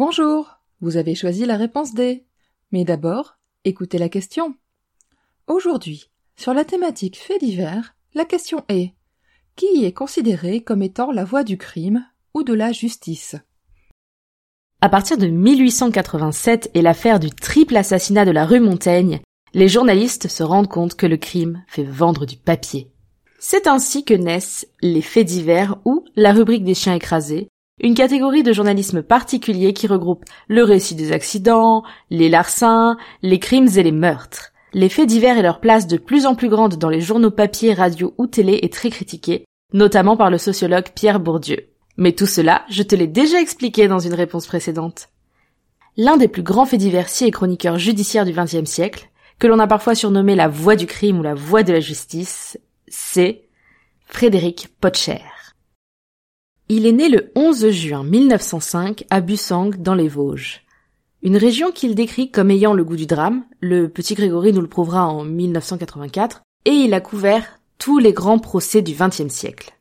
Bonjour, vous avez choisi la réponse D. Mais d'abord, écoutez la question. Aujourd'hui, sur la thématique fait divers, la question est qui est considéré comme étant la voix du crime ou de la justice? À partir de 1887 et l'affaire du triple assassinat de la rue Montaigne, les journalistes se rendent compte que le crime fait vendre du papier. C'est ainsi que naissent les faits divers ou la rubrique des chiens écrasés, une catégorie de journalisme particulier qui regroupe le récit des accidents, les larcins, les crimes et les meurtres. Les faits divers et leur place de plus en plus grande dans les journaux papier, radio ou télé est très critiquée, notamment par le sociologue Pierre Bourdieu. Mais tout cela, je te l'ai déjà expliqué dans une réponse précédente. L'un des plus grands faits diversiers et chroniqueurs judiciaires du XXe siècle, que l'on a parfois surnommé la voix du crime ou la voix de la justice, c'est Frédéric Potcher. Il est né le 11 juin 1905 à Bussang dans les Vosges. Une région qu'il décrit comme ayant le goût du drame, le petit Grégory nous le prouvera en 1984, et il a couvert tous les grands procès du XXe siècle.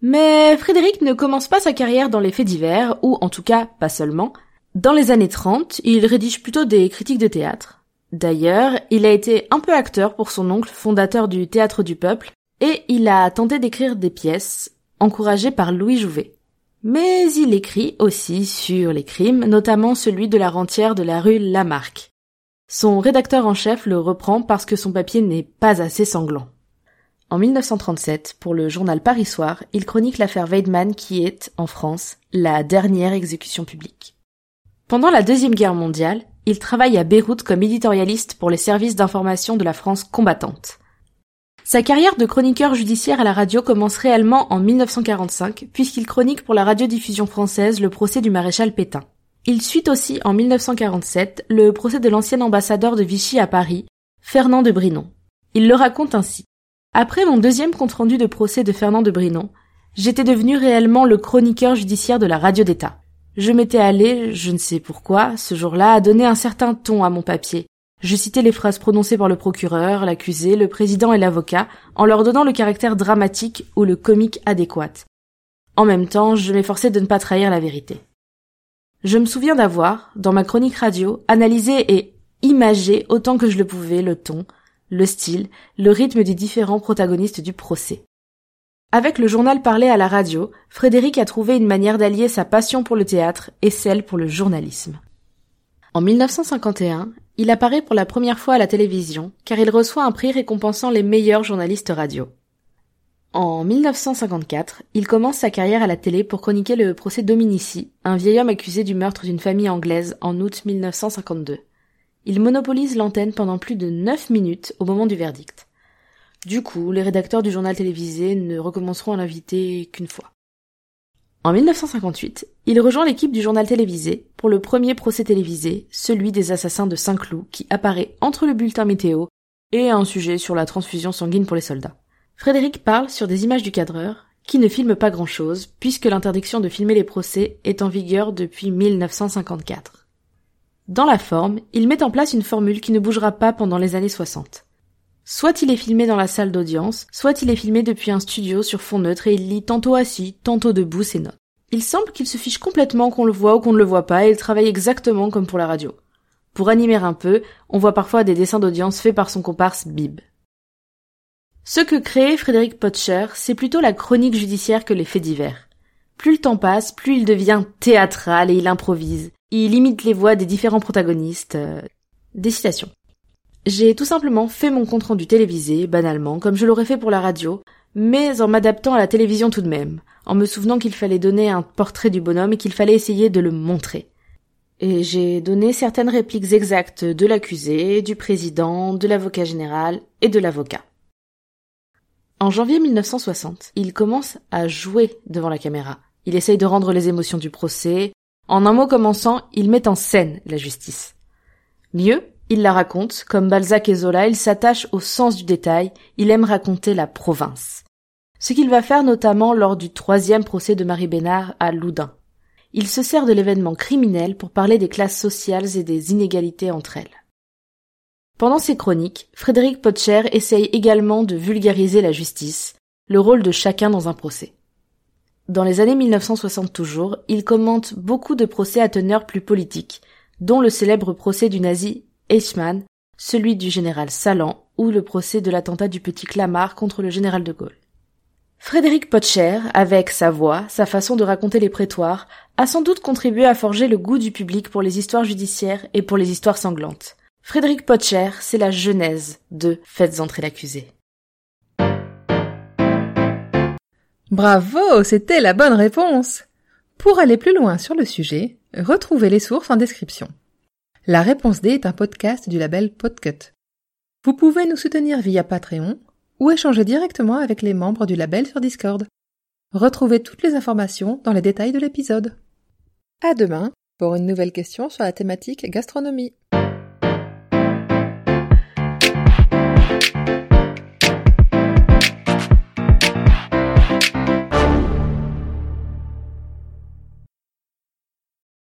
Mais Frédéric ne commence pas sa carrière dans les faits divers, ou en tout cas pas seulement. Dans les années 30, il rédige plutôt des critiques de théâtre. D'ailleurs, il a été un peu acteur pour son oncle, fondateur du Théâtre du Peuple, et il a tenté d'écrire des pièces, encouragé par Louis Jouvet. Mais il écrit aussi sur les crimes, notamment celui de la rentière de la rue Lamarck. Son rédacteur en chef le reprend parce que son papier n'est pas assez sanglant. En 1937, pour le journal Paris Soir, il chronique l'affaire Weidmann qui est, en France, la dernière exécution publique. Pendant la Deuxième Guerre mondiale, il travaille à Beyrouth comme éditorialiste pour les services d'information de la France combattante. Sa carrière de chroniqueur judiciaire à la radio commence réellement en 1945, puisqu'il chronique pour la radiodiffusion française le procès du maréchal Pétain. Il suit aussi en 1947 le procès de l'ancien ambassadeur de Vichy à Paris, Fernand de Brinon. Il le raconte ainsi. Après mon deuxième compte-rendu de procès de Fernand de Brinon, j'étais devenu réellement le chroniqueur judiciaire de la radio d'État. Je m'étais allé, je ne sais pourquoi, ce jour-là, à donner un certain ton à mon papier, je citais les phrases prononcées par le procureur, l'accusé, le président et l'avocat, en leur donnant le caractère dramatique ou le comique adéquat. En même temps, je m'efforçais de ne pas trahir la vérité. Je me souviens d'avoir, dans ma chronique radio, analysé et imagé autant que je le pouvais le ton, le style, le rythme des différents protagonistes du procès. Avec le journal parlé à la radio, Frédéric a trouvé une manière d'allier sa passion pour le théâtre et celle pour le journalisme. En 1951, il apparaît pour la première fois à la télévision, car il reçoit un prix récompensant les meilleurs journalistes radio. En 1954, il commence sa carrière à la télé pour chroniquer le procès Dominici, un vieil homme accusé du meurtre d'une famille anglaise en août 1952. Il monopolise l'antenne pendant plus de 9 minutes au moment du verdict. Du coup, les rédacteurs du journal télévisé ne recommenceront à l'inviter qu'une fois. En 1958, il rejoint l'équipe du journal télévisé pour le premier procès télévisé, celui des assassins de Saint-Cloud, qui apparaît entre le bulletin météo et un sujet sur la transfusion sanguine pour les soldats. Frédéric parle sur des images du cadreur, qui ne filme pas grand-chose, puisque l'interdiction de filmer les procès est en vigueur depuis 1954. Dans la forme, il met en place une formule qui ne bougera pas pendant les années 60. Soit il est filmé dans la salle d'audience, soit il est filmé depuis un studio sur fond neutre et il lit tantôt assis, tantôt debout ses notes. Il semble qu'il se fiche complètement qu'on le voit ou qu'on ne le voit pas et il travaille exactement comme pour la radio. Pour animer un peu, on voit parfois des dessins d'audience faits par son comparse Bib. Ce que crée Frédéric Potcher, c'est plutôt la chronique judiciaire que les faits divers. Plus le temps passe, plus il devient théâtral et il improvise. Il imite les voix des différents protagonistes. Euh, des citations. J'ai tout simplement fait mon compte rendu télévisé, banalement, comme je l'aurais fait pour la radio, mais en m'adaptant à la télévision tout de même, en me souvenant qu'il fallait donner un portrait du bonhomme et qu'il fallait essayer de le montrer. Et j'ai donné certaines répliques exactes de l'accusé, du président, de l'avocat général et de l'avocat. En janvier 1960, il commence à jouer devant la caméra. Il essaye de rendre les émotions du procès. En un mot commençant, il met en scène la justice. Mieux, il la raconte, comme Balzac et Zola, il s'attache au sens du détail, il aime raconter la province. Ce qu'il va faire notamment lors du troisième procès de Marie Bénard à Loudun. Il se sert de l'événement criminel pour parler des classes sociales et des inégalités entre elles. Pendant ses chroniques, Frédéric Potcher essaye également de vulgariser la justice, le rôle de chacun dans un procès. Dans les années 1960 toujours, il commente beaucoup de procès à teneur plus politique, dont le célèbre procès du nazi Eichmann, celui du général Salan ou le procès de l'attentat du petit Clamart contre le général de Gaulle. Frédéric Potcher, avec sa voix, sa façon de raconter les prétoires, a sans doute contribué à forger le goût du public pour les histoires judiciaires et pour les histoires sanglantes. Frédéric Potcher, c'est la genèse de Faites entrer l'accusé. Bravo, c'était la bonne réponse. Pour aller plus loin sur le sujet, retrouvez les sources en description. La réponse D est un podcast du label Podcut. Vous pouvez nous soutenir via Patreon ou échanger directement avec les membres du label sur Discord. Retrouvez toutes les informations dans les détails de l'épisode. À demain pour une nouvelle question sur la thématique gastronomie.